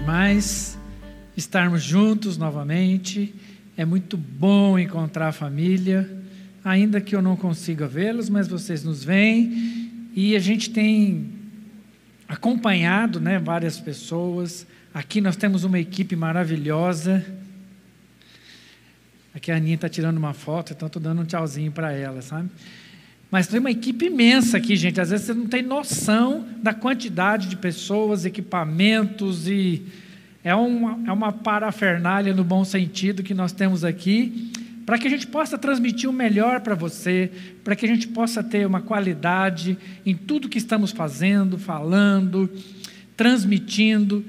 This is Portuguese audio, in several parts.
demais estarmos juntos novamente. É muito bom encontrar a família, ainda que eu não consiga vê-los, mas vocês nos veem e a gente tem acompanhado, né, várias pessoas. Aqui nós temos uma equipe maravilhosa. Aqui a Aninha está tirando uma foto, então estou dando um tchauzinho para ela, sabe? Mas tem uma equipe imensa aqui, gente. Às vezes você não tem noção da quantidade de pessoas, equipamentos e é uma, é uma parafernália no bom sentido que nós temos aqui, para que a gente possa transmitir o melhor para você, para que a gente possa ter uma qualidade em tudo que estamos fazendo, falando, transmitindo.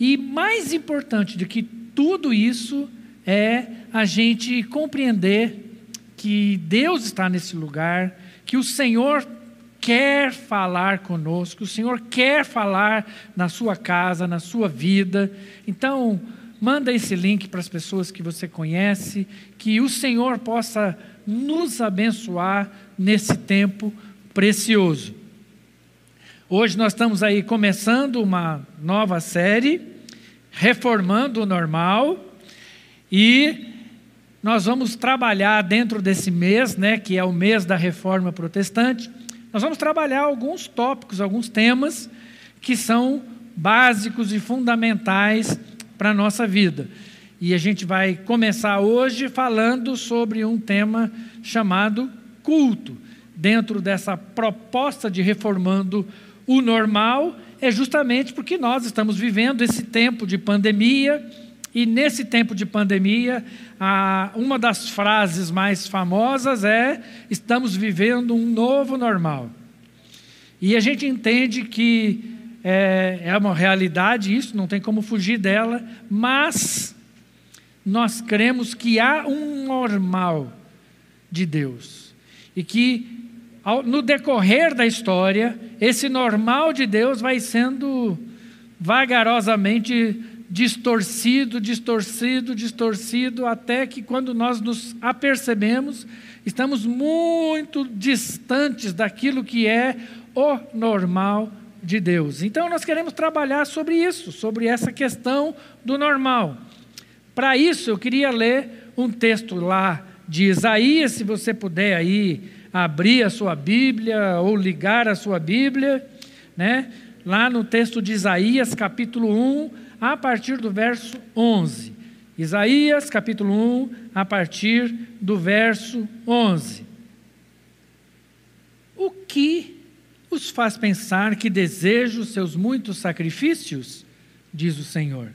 E mais importante do que tudo isso é a gente compreender que Deus está nesse lugar que o Senhor quer falar conosco, o Senhor quer falar na sua casa, na sua vida. Então, manda esse link para as pessoas que você conhece, que o Senhor possa nos abençoar nesse tempo precioso. Hoje nós estamos aí começando uma nova série, Reformando o Normal, e nós vamos trabalhar dentro desse mês, né, que é o mês da reforma protestante, nós vamos trabalhar alguns tópicos, alguns temas que são básicos e fundamentais para a nossa vida. E a gente vai começar hoje falando sobre um tema chamado culto. Dentro dessa proposta de reformando o normal, é justamente porque nós estamos vivendo esse tempo de pandemia, e nesse tempo de pandemia, uma das frases mais famosas é: estamos vivendo um novo normal. E a gente entende que é, é uma realidade isso, não tem como fugir dela, mas nós cremos que há um normal de Deus. E que no decorrer da história, esse normal de Deus vai sendo vagarosamente distorcido, distorcido, distorcido, até que quando nós nos apercebemos, estamos muito distantes daquilo que é o normal de Deus. Então nós queremos trabalhar sobre isso, sobre essa questão do normal. Para isso eu queria ler um texto lá de Isaías, se você puder aí abrir a sua Bíblia ou ligar a sua Bíblia, né? Lá no texto de Isaías, capítulo 1, a partir do verso 11. Isaías, capítulo 1, a partir do verso 11. O que os faz pensar que desejo seus muitos sacrifícios? Diz o Senhor.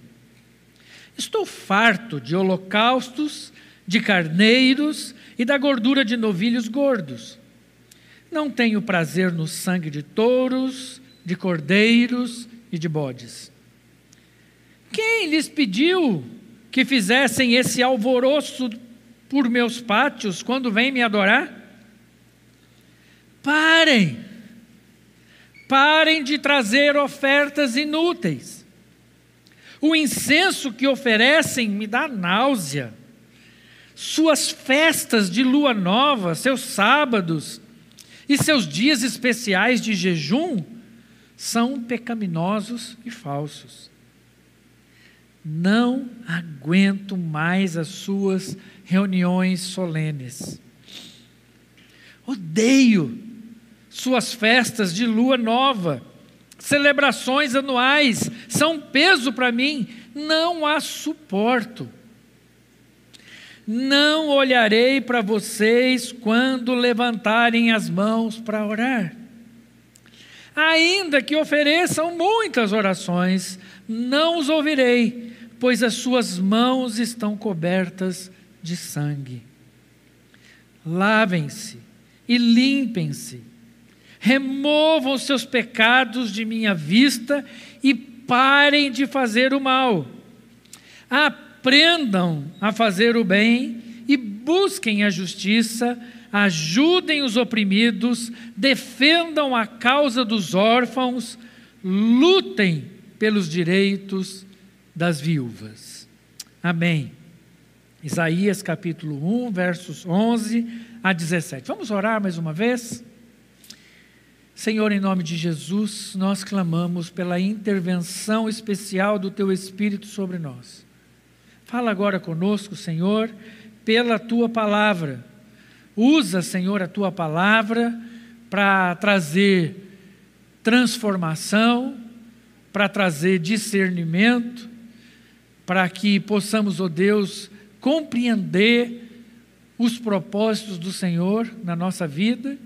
Estou farto de holocaustos, de carneiros e da gordura de novilhos gordos. Não tenho prazer no sangue de touros, de cordeiros e de bodes. Quem lhes pediu que fizessem esse alvoroço por meus pátios quando vêm me adorar? Parem! Parem de trazer ofertas inúteis. O incenso que oferecem me dá náusea. Suas festas de lua nova, seus sábados e seus dias especiais de jejum são pecaminosos e falsos. Não aguento mais as suas reuniões solenes. Odeio suas festas de lua nova, celebrações anuais, são peso para mim, não as suporto. Não olharei para vocês quando levantarem as mãos para orar. Ainda que ofereçam muitas orações, não os ouvirei, pois as suas mãos estão cobertas de sangue. Lavem-se e limpem-se, removam os seus pecados de minha vista e parem de fazer o mal. Aprendam a fazer o bem e busquem a justiça, ajudem os oprimidos, defendam a causa dos órfãos, lutem pelos direitos das viúvas. Amém. Isaías capítulo 1, versos 11 a 17. Vamos orar mais uma vez? Senhor, em nome de Jesus, nós clamamos pela intervenção especial do Teu Espírito sobre nós. Fala agora conosco, Senhor, pela Tua palavra. Usa, Senhor, a Tua palavra para trazer transformação, para trazer discernimento, para que possamos, ó oh Deus, compreender os propósitos do Senhor na nossa vida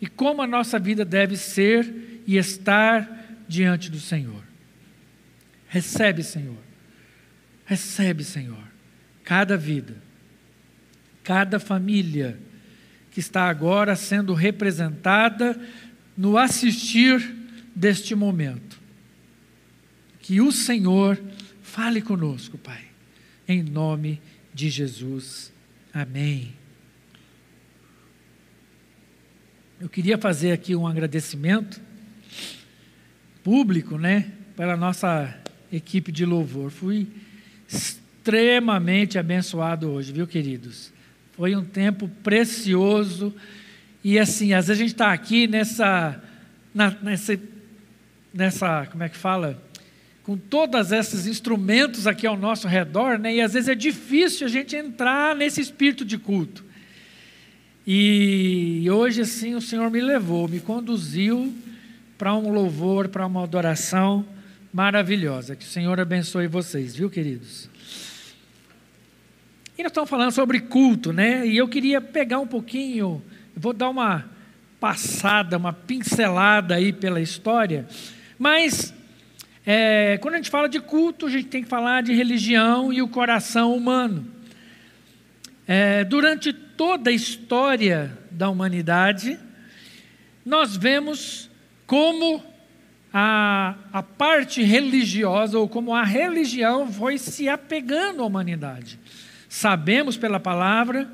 e como a nossa vida deve ser e estar diante do Senhor. Recebe, Senhor. Recebe, Senhor, cada vida, cada família que está agora sendo representada no assistir deste momento. Que o Senhor fale conosco, Pai, em nome de Jesus. Amém. Eu queria fazer aqui um agradecimento público, né, pela nossa equipe de louvor. Fui extremamente abençoado hoje, viu, queridos? Foi um tempo precioso e assim, às vezes a gente está aqui nessa, na, nessa, nessa, como é que fala? Com todos esses instrumentos aqui ao nosso redor, né? E às vezes é difícil a gente entrar nesse espírito de culto. E hoje, assim, o Senhor me levou, me conduziu para um louvor, para uma adoração maravilhosa. Que o Senhor abençoe vocês, viu, queridos? E nós estamos falando sobre culto, né? E eu queria pegar um pouquinho, vou dar uma passada, uma pincelada aí pela história, mas é, quando a gente fala de culto, a gente tem que falar de religião e o coração humano. É, durante toda a história da humanidade, nós vemos como a, a parte religiosa, ou como a religião foi se apegando à humanidade. Sabemos pela palavra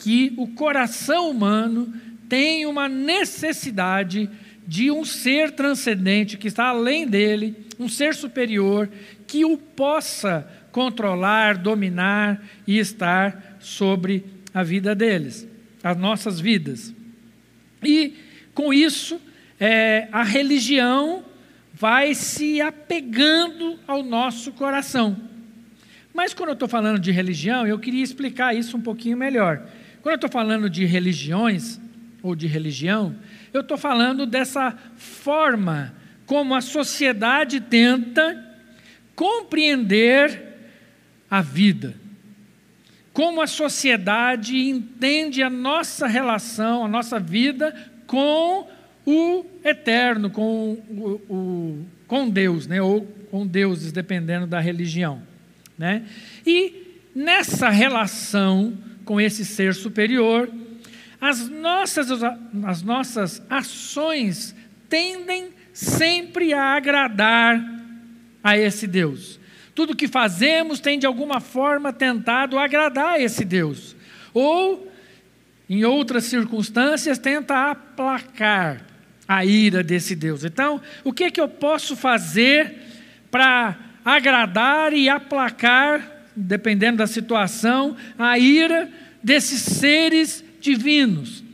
que o coração humano tem uma necessidade de um ser transcendente que está além dele, um ser superior que o possa controlar, dominar e estar sobre a vida deles, as nossas vidas. E com isso, é, a religião vai se apegando ao nosso coração. Mas quando eu estou falando de religião, eu queria explicar isso um pouquinho melhor. Quando eu estou falando de religiões, ou de religião, eu estou falando dessa forma como a sociedade tenta compreender a vida como a sociedade entende a nossa relação, a nossa vida com o eterno, com, o, o, com Deus, né? ou com deuses, dependendo da religião. Né? E nessa relação com esse ser superior, as nossas, as nossas ações tendem sempre a agradar a esse Deus. Tudo que fazemos tem de alguma forma tentado agradar esse Deus. Ou, em outras circunstâncias, tenta aplacar a ira desse Deus. Então, o que é que eu posso fazer para agradar e aplacar, dependendo da situação, a ira desses seres divinos?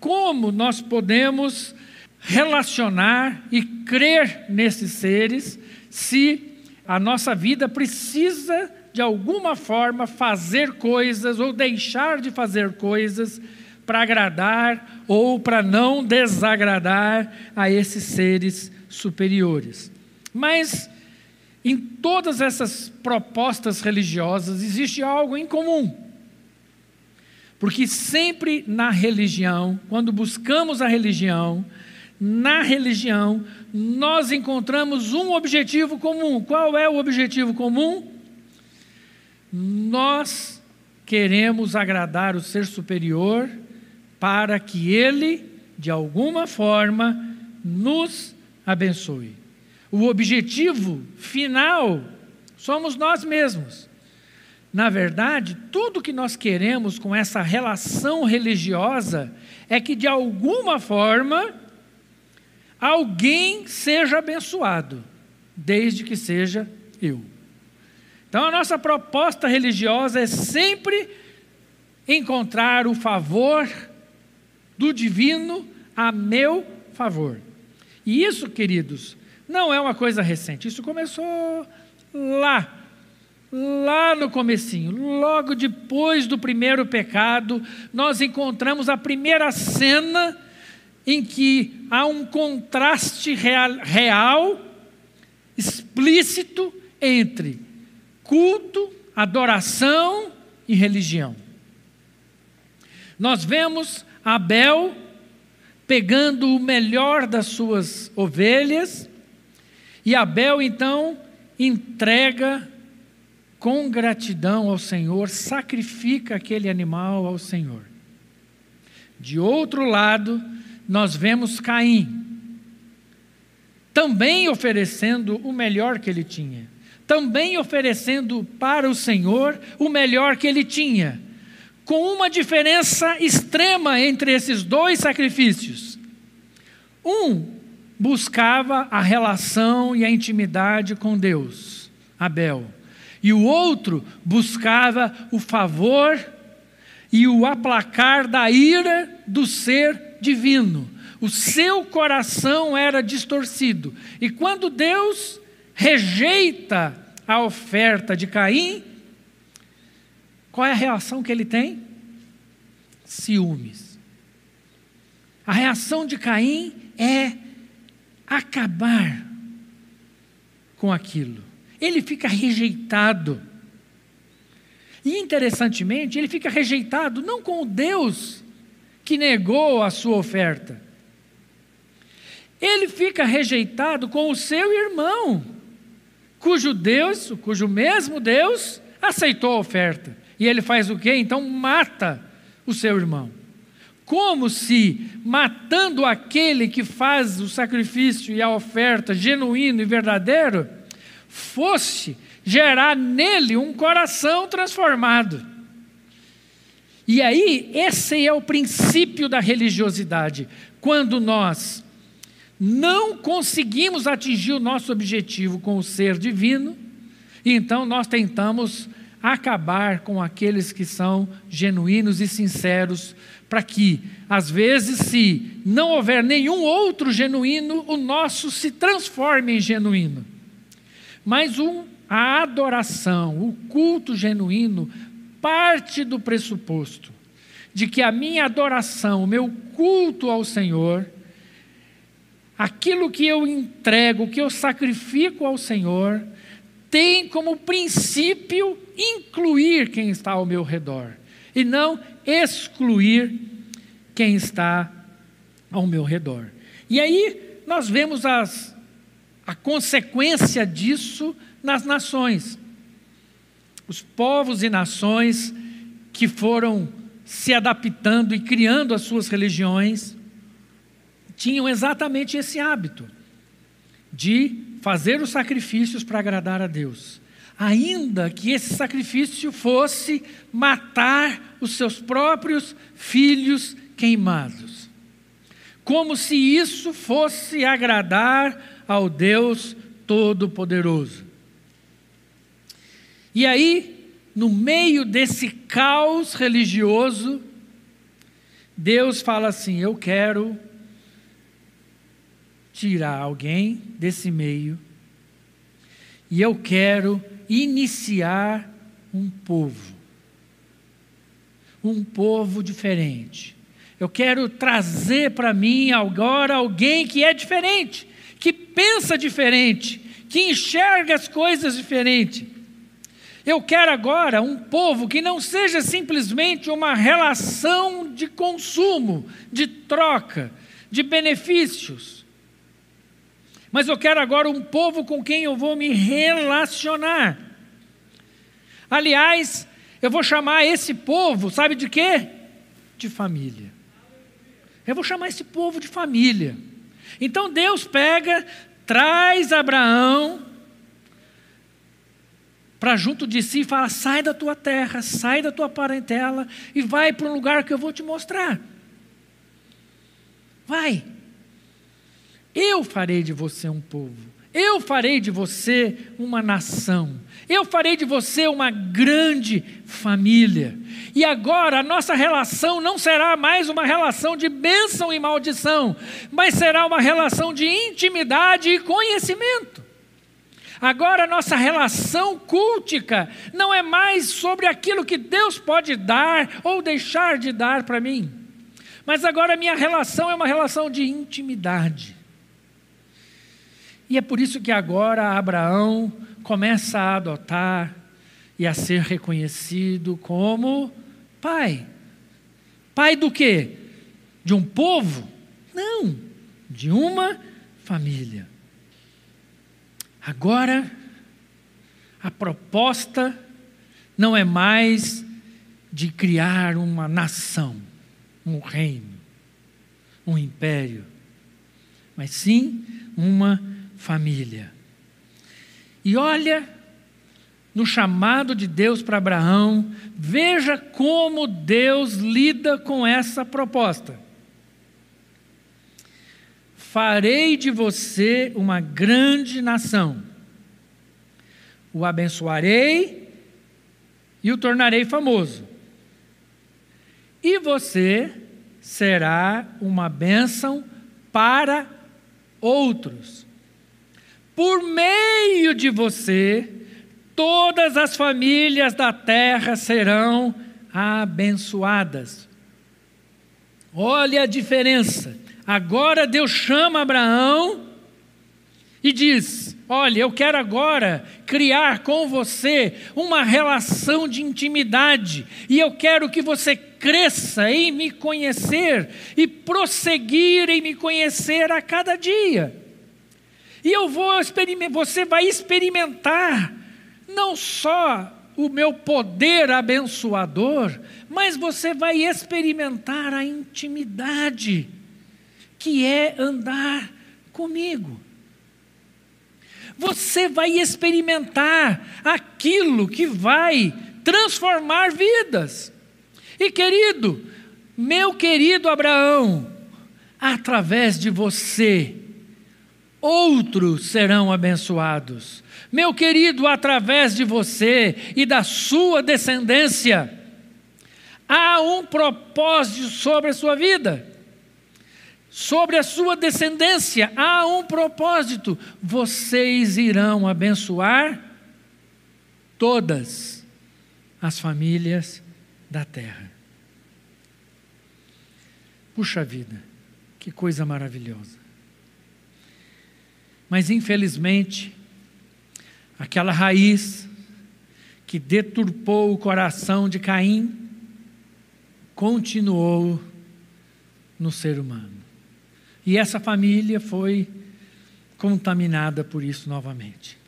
Como nós podemos relacionar e crer nesses seres se a nossa vida precisa, de alguma forma, fazer coisas ou deixar de fazer coisas para agradar ou para não desagradar a esses seres superiores. Mas em todas essas propostas religiosas existe algo em comum. Porque sempre na religião, quando buscamos a religião, na religião, nós encontramos um objetivo comum. Qual é o objetivo comum? Nós queremos agradar o ser superior para que ele, de alguma forma, nos abençoe. O objetivo final somos nós mesmos. Na verdade, tudo que nós queremos com essa relação religiosa é que, de alguma forma, alguém seja abençoado, desde que seja eu. Então a nossa proposta religiosa é sempre encontrar o favor do divino a meu favor. E isso, queridos, não é uma coisa recente. Isso começou lá, lá no comecinho, logo depois do primeiro pecado, nós encontramos a primeira cena em que há um contraste real, real explícito entre culto, adoração e religião. Nós vemos Abel pegando o melhor das suas ovelhas, e Abel então entrega com gratidão ao Senhor, sacrifica aquele animal ao Senhor. De outro lado, nós vemos Caim, também oferecendo o melhor que ele tinha, também oferecendo para o Senhor o melhor que ele tinha, com uma diferença extrema entre esses dois sacrifícios. Um buscava a relação e a intimidade com Deus, Abel, e o outro buscava o favor e o aplacar da ira do ser divino. O seu coração era distorcido. E quando Deus rejeita a oferta de Caim, qual é a reação que ele tem? Ciúmes. A reação de Caim é acabar com aquilo. Ele fica rejeitado. E interessantemente, ele fica rejeitado não com o Deus que negou a sua oferta. Ele fica rejeitado com o seu irmão, cujo Deus, cujo mesmo Deus, aceitou a oferta. E ele faz o quê? Então mata o seu irmão. Como se matando aquele que faz o sacrifício e a oferta genuíno e verdadeiro, fosse gerar nele um coração transformado. E aí, esse é o princípio da religiosidade. Quando nós não conseguimos atingir o nosso objetivo com o ser divino, então nós tentamos acabar com aqueles que são genuínos e sinceros, para que, às vezes, se não houver nenhum outro genuíno, o nosso se transforme em genuíno. Mas um, a adoração, o culto genuíno, parte do pressuposto de que a minha adoração, o meu culto ao Senhor, aquilo que eu entrego, que eu sacrifico ao Senhor, tem como princípio incluir quem está ao meu redor e não excluir quem está ao meu redor. E aí nós vemos as, a consequência disso nas nações. Os povos e nações que foram se adaptando e criando as suas religiões tinham exatamente esse hábito de fazer os sacrifícios para agradar a Deus, ainda que esse sacrifício fosse matar os seus próprios filhos queimados, como se isso fosse agradar ao Deus Todo-Poderoso. E aí, no meio desse caos religioso, Deus fala assim: Eu quero tirar alguém desse meio e eu quero iniciar um povo. Um povo diferente. Eu quero trazer para mim agora alguém que é diferente, que pensa diferente, que enxerga as coisas diferente. Eu quero agora um povo que não seja simplesmente uma relação de consumo, de troca, de benefícios mas eu quero agora um povo com quem eu vou me relacionar. Aliás, eu vou chamar esse povo, sabe de quê? De família. Eu vou chamar esse povo de família. Então Deus pega, traz Abraão para junto de si e fala: sai da tua terra, sai da tua parentela e vai para um lugar que eu vou te mostrar. Vai. Eu farei de você um povo. Eu farei de você uma nação. Eu farei de você uma grande família. E agora a nossa relação não será mais uma relação de bênção e maldição, mas será uma relação de intimidade e conhecimento. Agora a nossa relação cultica não é mais sobre aquilo que Deus pode dar ou deixar de dar para mim, mas agora a minha relação é uma relação de intimidade. E é por isso que agora Abraão começa a adotar e a ser reconhecido como pai. Pai do quê? De um povo? Não, de uma família. Agora, a proposta não é mais de criar uma nação, um reino, um império, mas sim uma família. E olha no chamado de Deus para Abraão, veja como Deus lida com essa proposta farei de você uma grande nação. O abençoarei e o tornarei famoso. E você será uma bênção para outros. Por meio de você, todas as famílias da terra serão abençoadas. Olha a diferença. Agora Deus chama Abraão e diz: Olha, eu quero agora criar com você uma relação de intimidade, e eu quero que você cresça em me conhecer e prosseguir em me conhecer a cada dia. E eu vou experimentar, você vai experimentar não só o meu poder abençoador, mas você vai experimentar a intimidade que é andar comigo. Você vai experimentar aquilo que vai transformar vidas. E querido, meu querido Abraão, através de você, outros serão abençoados. Meu querido, através de você e da sua descendência, há um propósito sobre a sua vida sobre a sua descendência há um propósito: vocês irão abençoar todas as famílias da terra. Puxa vida, que coisa maravilhosa. Mas infelizmente, aquela raiz que deturpou o coração de Caim continuou no ser humano. E essa família foi contaminada por isso novamente.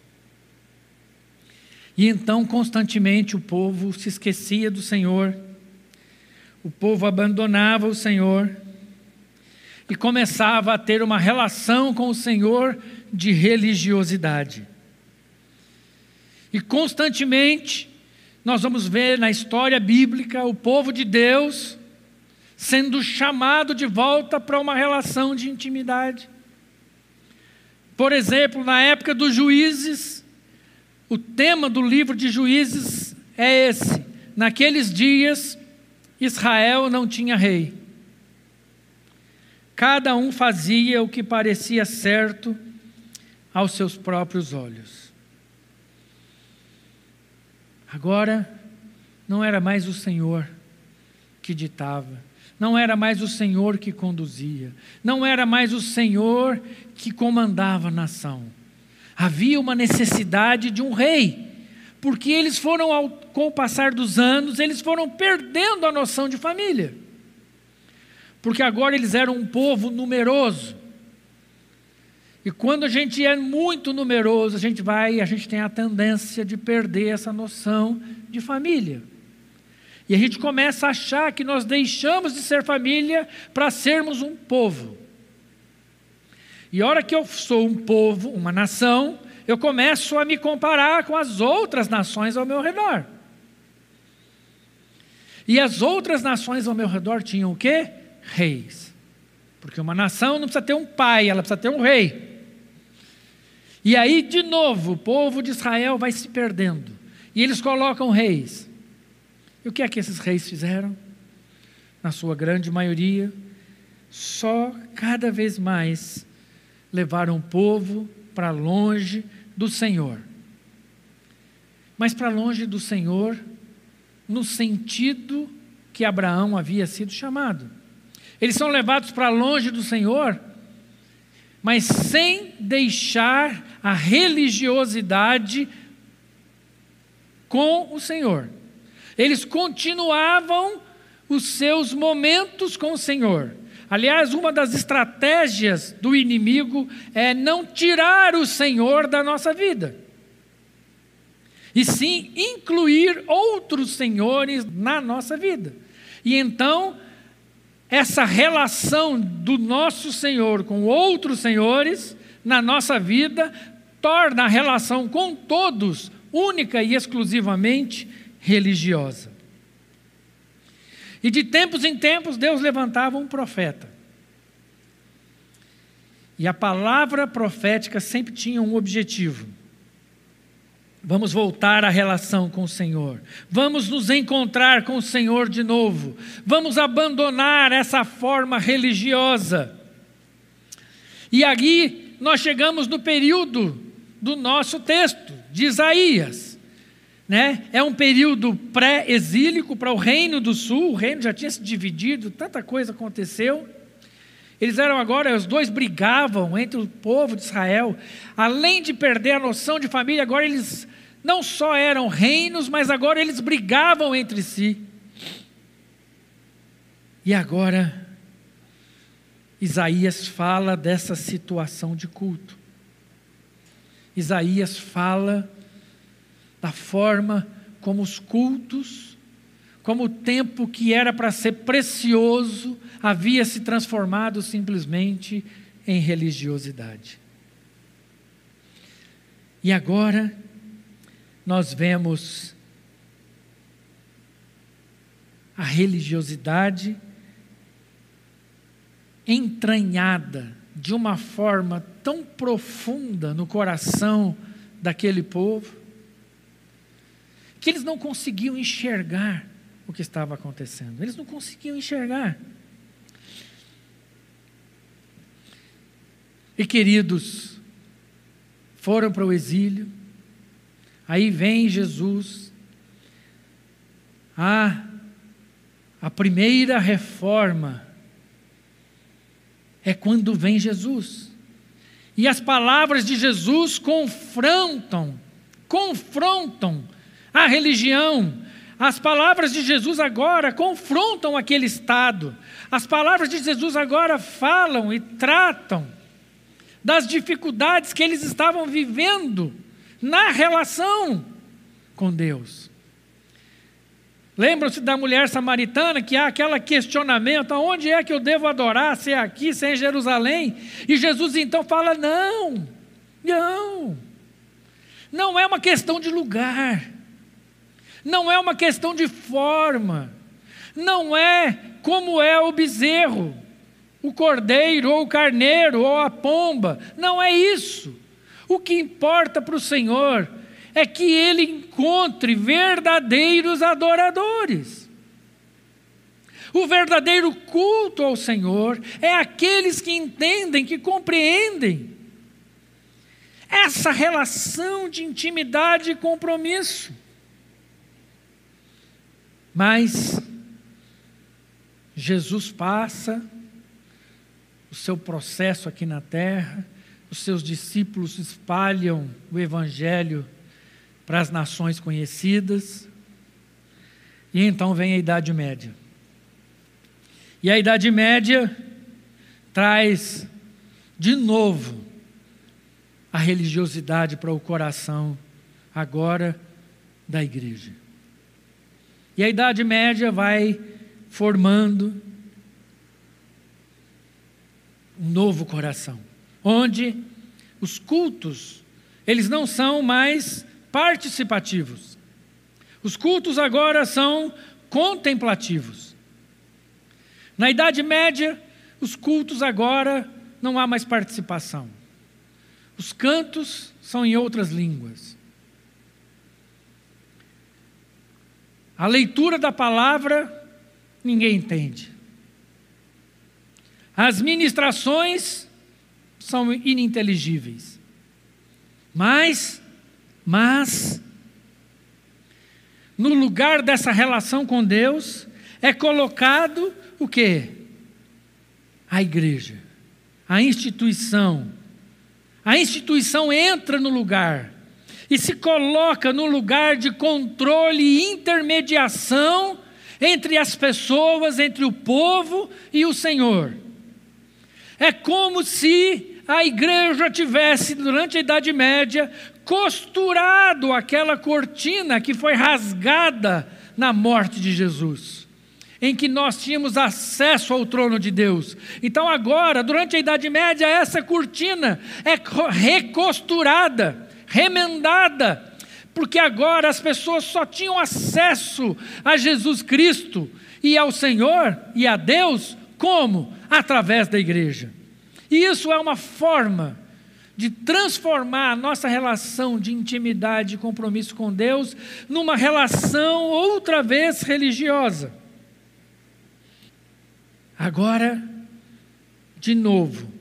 E então, constantemente, o povo se esquecia do Senhor, o povo abandonava o Senhor e começava a ter uma relação com o Senhor de religiosidade. E constantemente, nós vamos ver na história bíblica o povo de Deus sendo chamado de volta para uma relação de intimidade. Por exemplo, na época dos juízes, o tema do livro de juízes é esse: naqueles dias, Israel não tinha rei. Cada um fazia o que parecia certo aos seus próprios olhos. Agora, não era mais o Senhor que ditava, não era mais o Senhor que conduzia, não era mais o Senhor que comandava a nação. Havia uma necessidade de um rei, porque eles foram, ao, com o passar dos anos, eles foram perdendo a noção de família. Porque agora eles eram um povo numeroso. E quando a gente é muito numeroso, a gente vai, a gente tem a tendência de perder essa noção de família. E a gente começa a achar que nós deixamos de ser família para sermos um povo. E a hora que eu sou um povo, uma nação, eu começo a me comparar com as outras nações ao meu redor. E as outras nações ao meu redor tinham o quê? Reis. Porque uma nação não precisa ter um pai, ela precisa ter um rei. E aí, de novo, o povo de Israel vai se perdendo. E eles colocam reis. E o que é que esses reis fizeram? Na sua grande maioria, só cada vez mais levaram o povo para longe do Senhor. Mas para longe do Senhor, no sentido que Abraão havia sido chamado. Eles são levados para longe do Senhor, mas sem deixar a religiosidade com o Senhor. Eles continuavam os seus momentos com o Senhor. Aliás, uma das estratégias do inimigo é não tirar o Senhor da nossa vida, e sim incluir outros senhores na nossa vida. E então, essa relação do nosso Senhor com outros senhores na nossa vida torna a relação com todos única e exclusivamente religiosa. E de tempos em tempos Deus levantava um profeta. E a palavra profética sempre tinha um objetivo. Vamos voltar à relação com o Senhor. Vamos nos encontrar com o Senhor de novo. Vamos abandonar essa forma religiosa. E aqui nós chegamos no período do nosso texto, de Isaías né? É um período pré-exílico para o Reino do Sul, o reino já tinha se dividido, tanta coisa aconteceu. Eles eram agora, os dois brigavam entre o povo de Israel, além de perder a noção de família, agora eles não só eram reinos, mas agora eles brigavam entre si. E agora, Isaías fala dessa situação de culto. Isaías fala da forma como os cultos, como o tempo que era para ser precioso, havia se transformado simplesmente em religiosidade. E agora, nós vemos a religiosidade entranhada de uma forma tão profunda no coração daquele povo, que eles não conseguiam enxergar o que estava acontecendo. Eles não conseguiam enxergar. E queridos, foram para o exílio, aí vem Jesus, a, a primeira reforma é quando vem Jesus. E as palavras de Jesus confrontam, confrontam a religião. As palavras de Jesus agora confrontam aquele estado. As palavras de Jesus agora falam e tratam das dificuldades que eles estavam vivendo na relação com Deus. Lembram-se da mulher samaritana que há aquele questionamento: aonde é que eu devo adorar? Se é aqui, se é em Jerusalém? E Jesus então fala: não, não, não é uma questão de lugar não é uma questão de forma, não é como é o bezerro, o cordeiro, ou o carneiro, ou a pomba, não é isso. O que importa para o Senhor é que ele encontre verdadeiros adoradores. O verdadeiro culto ao Senhor é aqueles que entendem, que compreendem essa relação de intimidade e compromisso. Mas Jesus passa o seu processo aqui na terra, os seus discípulos espalham o Evangelho para as nações conhecidas, e então vem a Idade Média. E a Idade Média traz de novo a religiosidade para o coração agora da igreja. E a Idade Média vai formando um novo coração, onde os cultos, eles não são mais participativos. Os cultos agora são contemplativos. Na Idade Média, os cultos agora não há mais participação. Os cantos são em outras línguas. A leitura da palavra, ninguém entende. As ministrações são ininteligíveis. Mas, mas, no lugar dessa relação com Deus, é colocado o quê? A igreja, a instituição. A instituição entra no lugar e se coloca no lugar de controle e intermediação entre as pessoas, entre o povo e o Senhor. É como se a igreja tivesse, durante a Idade Média, costurado aquela cortina que foi rasgada na morte de Jesus, em que nós tínhamos acesso ao trono de Deus. Então, agora, durante a Idade Média, essa cortina é recosturada, remendada, porque agora as pessoas só tinham acesso a Jesus Cristo e ao Senhor e a Deus como? Através da igreja. E isso é uma forma de transformar a nossa relação de intimidade e compromisso com Deus numa relação outra vez religiosa. Agora, de novo,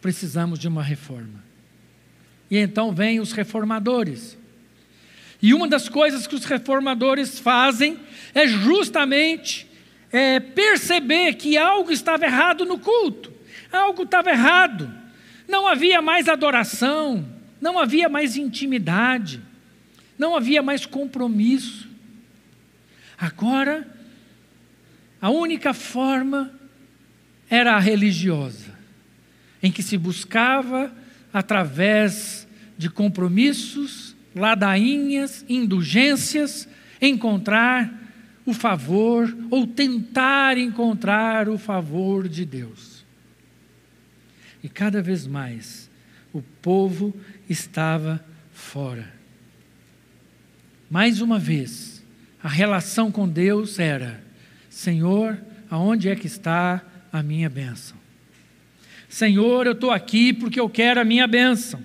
precisamos de uma reforma. E então vêm os reformadores. E uma das coisas que os reformadores fazem é justamente é, perceber que algo estava errado no culto, algo estava errado. Não havia mais adoração, não havia mais intimidade, não havia mais compromisso. Agora, a única forma era a religiosa, em que se buscava, através de compromissos, ladainhas, indulgências, encontrar o favor ou tentar encontrar o favor de Deus. E cada vez mais o povo estava fora. Mais uma vez, a relação com Deus era: Senhor, aonde é que está a minha bênção? Senhor, eu estou aqui porque eu quero a minha bênção.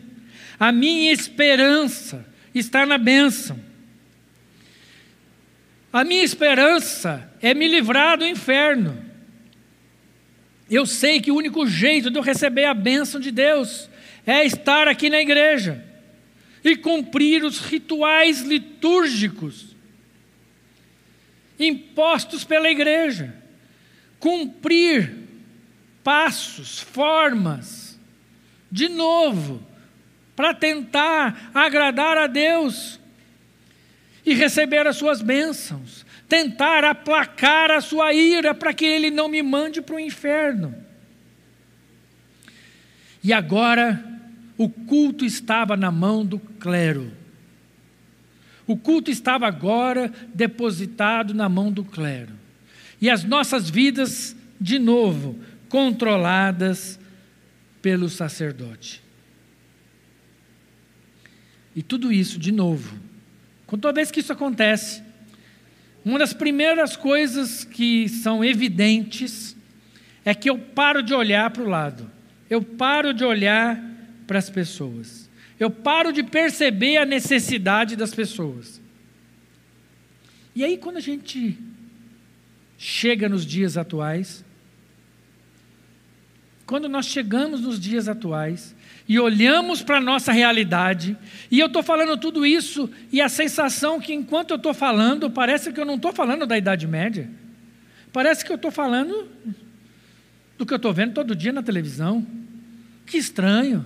A minha esperança está na bênção. A minha esperança é me livrar do inferno. Eu sei que o único jeito de eu receber a bênção de Deus é estar aqui na igreja e cumprir os rituais litúrgicos impostos pela igreja, cumprir passos, formas, de novo, para tentar agradar a Deus e receber as suas bênçãos, tentar aplacar a sua ira para que ele não me mande para o inferno. E agora o culto estava na mão do clero. O culto estava agora depositado na mão do clero. E as nossas vidas, de novo, controladas pelo sacerdote. E tudo isso, de novo, toda vez que isso acontece, uma das primeiras coisas que são evidentes é que eu paro de olhar para o lado, eu paro de olhar para as pessoas, eu paro de perceber a necessidade das pessoas. E aí, quando a gente chega nos dias atuais, quando nós chegamos nos dias atuais, e olhamos para a nossa realidade, e eu estou falando tudo isso, e a sensação que enquanto eu estou falando, parece que eu não estou falando da Idade Média, parece que eu estou falando do que eu estou vendo todo dia na televisão. Que estranho.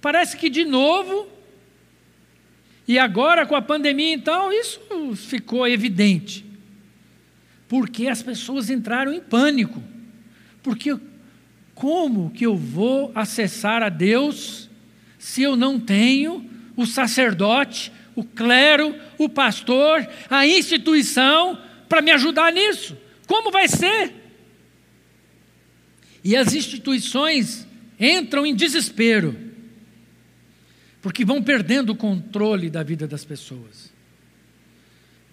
Parece que de novo, e agora com a pandemia, então, isso ficou evidente. Porque as pessoas entraram em pânico. Porque como que eu vou acessar a Deus se eu não tenho o sacerdote, o clero, o pastor, a instituição para me ajudar nisso? Como vai ser? E as instituições entram em desespero, porque vão perdendo o controle da vida das pessoas.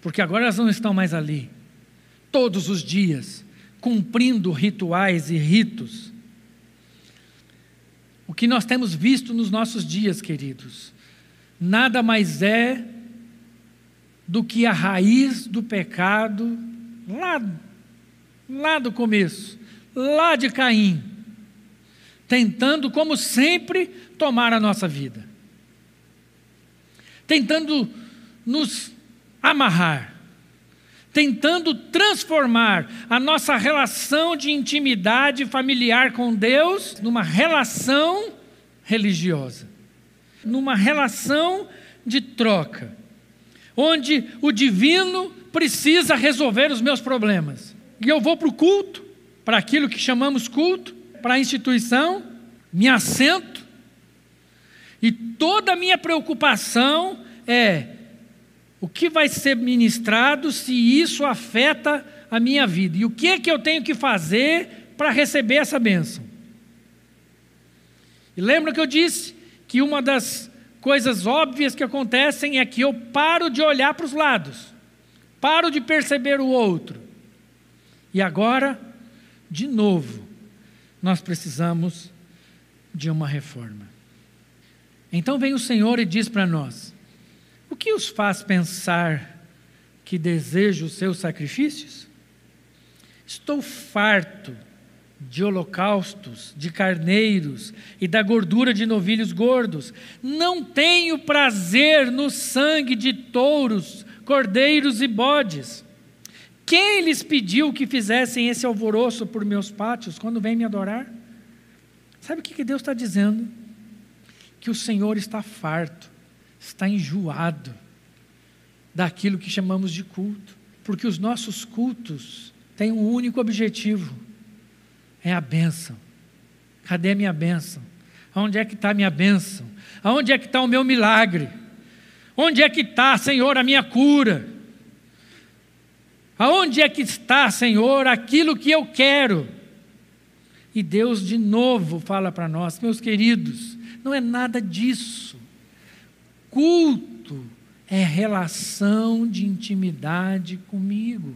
Porque agora elas não estão mais ali, todos os dias, cumprindo rituais e ritos o que nós temos visto nos nossos dias, queridos, nada mais é do que a raiz do pecado lá, lá do começo, lá de Caim, tentando, como sempre, tomar a nossa vida, tentando nos amarrar, tentando transformar a nossa relação de intimidade familiar com Deus numa relação religiosa, numa relação de troca, onde o divino precisa resolver os meus problemas. E eu vou para o culto, para aquilo que chamamos culto, para a instituição, me assento, e toda a minha preocupação é o que vai ser ministrado se isso afeta a minha vida e o que é que eu tenho que fazer para receber essa bênção. E lembra que eu disse que uma das coisas óbvias que acontecem é que eu paro de olhar para os lados, paro de perceber o outro. E agora, de novo, nós precisamos de uma reforma. Então vem o Senhor e diz para nós: o que os faz pensar que desejo os seus sacrifícios? Estou farto de holocaustos, de carneiros e da gordura de novilhos gordos. Não tenho prazer no sangue de touros, cordeiros e bodes. Quem lhes pediu que fizessem esse alvoroço por meus pátios quando vêm me adorar? Sabe o que Deus está dizendo? Que o Senhor está farto está enjoado daquilo que chamamos de culto, porque os nossos cultos têm um único objetivo: é a bênção. Cadê a minha bênção? Aonde é que está a minha bênção? Aonde é que está o meu milagre? Onde é que está, Senhor, a minha cura? Aonde é que está, Senhor, aquilo que eu quero? E Deus de novo fala para nós, meus queridos, não é nada disso. Culto é relação de intimidade comigo.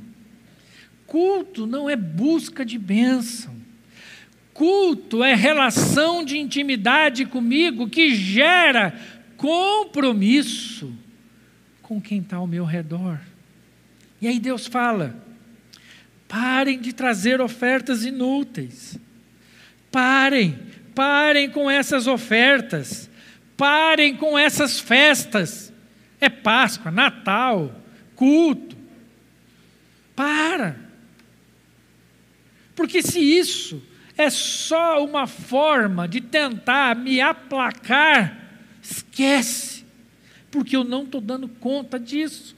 Culto não é busca de bênção. Culto é relação de intimidade comigo que gera compromisso com quem está ao meu redor. E aí Deus fala: parem de trazer ofertas inúteis. Parem, parem com essas ofertas. Parem com essas festas. É Páscoa, Natal, culto. Para. Porque se isso é só uma forma de tentar me aplacar, esquece, porque eu não estou dando conta disso.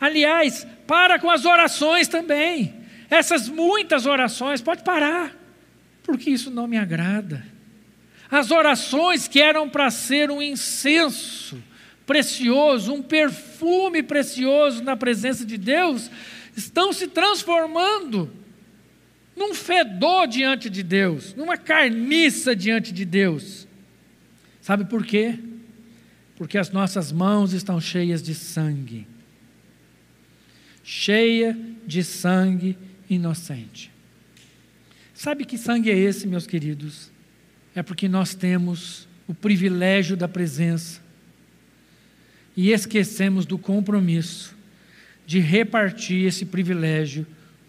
Aliás, para com as orações também. Essas muitas orações, pode parar, porque isso não me agrada. As orações que eram para ser um incenso precioso, um perfume precioso na presença de Deus, estão se transformando num fedor diante de Deus, numa carniça diante de Deus. Sabe por quê? Porque as nossas mãos estão cheias de sangue cheia de sangue inocente. Sabe que sangue é esse, meus queridos? É porque nós temos o privilégio da presença e esquecemos do compromisso de repartir esse privilégio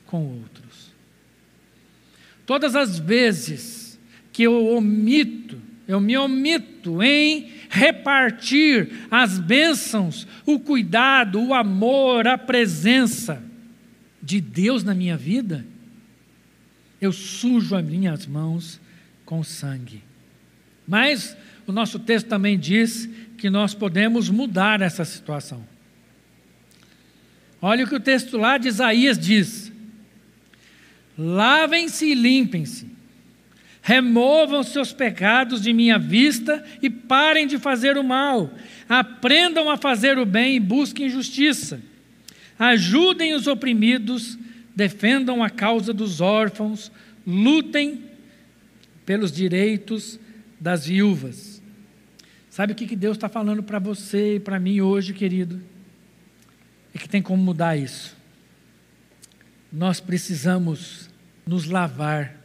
com outros. Todas as vezes que eu omito, eu me omito em repartir as bênçãos, o cuidado, o amor, a presença de Deus na minha vida, eu sujo as minhas mãos com sangue. Mas o nosso texto também diz que nós podemos mudar essa situação. Olha o que o texto lá de Isaías diz: Lavem-se e limpem-se, removam seus pecados de minha vista e parem de fazer o mal, aprendam a fazer o bem e busquem justiça, ajudem os oprimidos, defendam a causa dos órfãos, lutem pelos direitos das viúvas. Sabe o que Deus está falando para você e para mim hoje, querido? É que tem como mudar isso. Nós precisamos nos lavar,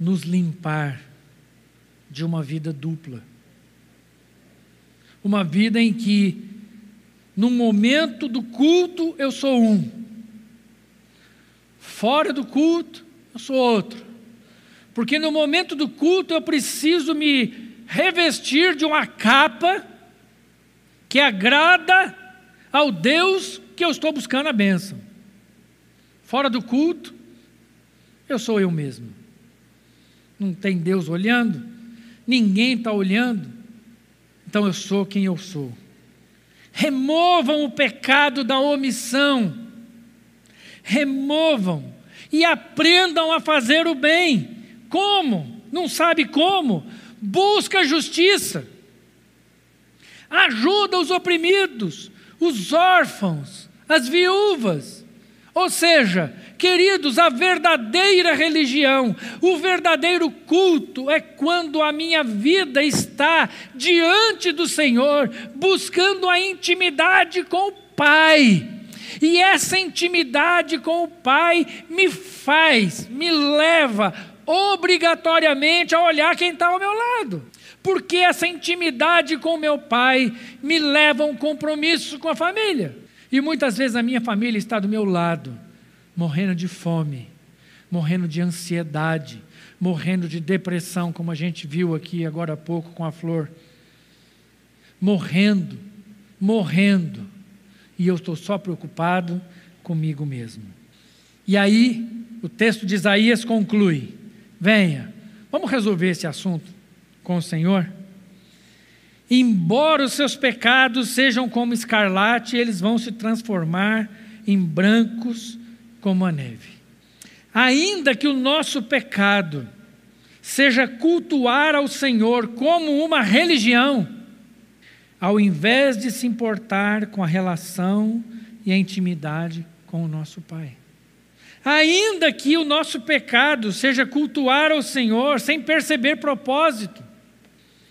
nos limpar de uma vida dupla. Uma vida em que, no momento do culto, eu sou um, fora do culto, eu sou outro. Porque no momento do culto eu preciso me revestir de uma capa que agrada ao Deus que eu estou buscando a bênção. Fora do culto, eu sou eu mesmo. Não tem Deus olhando, ninguém está olhando, então eu sou quem eu sou. Removam o pecado da omissão, removam e aprendam a fazer o bem. Como? Não sabe como? Busca justiça, ajuda os oprimidos, os órfãos, as viúvas. Ou seja, queridos, a verdadeira religião, o verdadeiro culto é quando a minha vida está diante do Senhor, buscando a intimidade com o Pai. E essa intimidade com o Pai me faz, me leva obrigatoriamente a olhar quem está ao meu lado porque essa intimidade com meu pai me leva a um compromisso com a família. E muitas vezes a minha família está do meu lado, morrendo de fome, morrendo de ansiedade, morrendo de depressão, como a gente viu aqui agora há pouco com a flor. Morrendo, morrendo. E eu estou só preocupado comigo mesmo. E aí, o texto de Isaías conclui: venha, vamos resolver esse assunto com o Senhor? Embora os seus pecados sejam como escarlate, eles vão se transformar em brancos como a neve. Ainda que o nosso pecado seja cultuar ao Senhor como uma religião, ao invés de se importar com a relação e a intimidade com o nosso Pai. Ainda que o nosso pecado seja cultuar ao Senhor sem perceber propósito,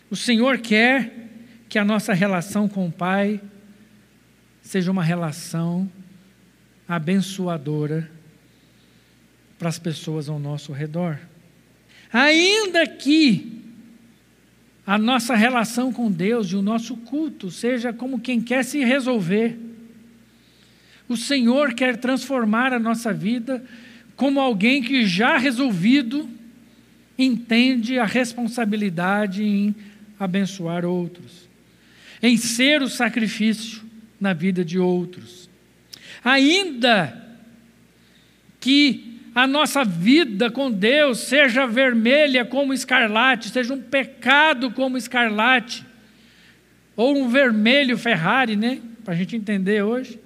o Senhor quer que a nossa relação com o Pai seja uma relação abençoadora para as pessoas ao nosso redor. Ainda que a nossa relação com Deus e o nosso culto seja como quem quer se resolver, o Senhor quer transformar a nossa vida como alguém que já resolvido entende a responsabilidade em abençoar outros, em ser o sacrifício na vida de outros. Ainda que a nossa vida com Deus seja vermelha como escarlate, seja um pecado como escarlate, ou um vermelho Ferrari, né? Para a gente entender hoje.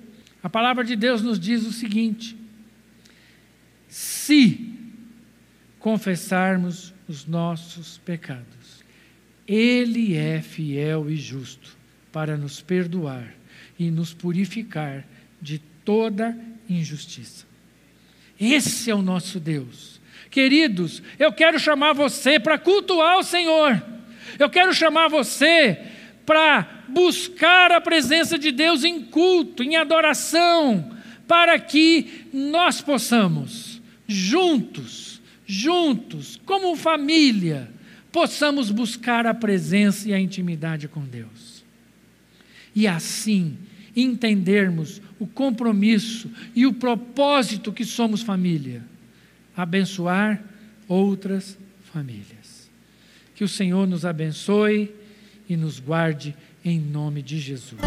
A palavra de Deus nos diz o seguinte: se confessarmos os nossos pecados, ele é fiel e justo para nos perdoar e nos purificar de toda injustiça. Esse é o nosso Deus. Queridos, eu quero chamar você para cultuar o Senhor. Eu quero chamar você para buscar a presença de Deus em culto, em adoração, para que nós possamos, juntos, juntos, como família, possamos buscar a presença e a intimidade com Deus. E assim entendermos o compromisso e o propósito que somos família abençoar outras famílias. Que o Senhor nos abençoe e nos guarde em nome de Jesus.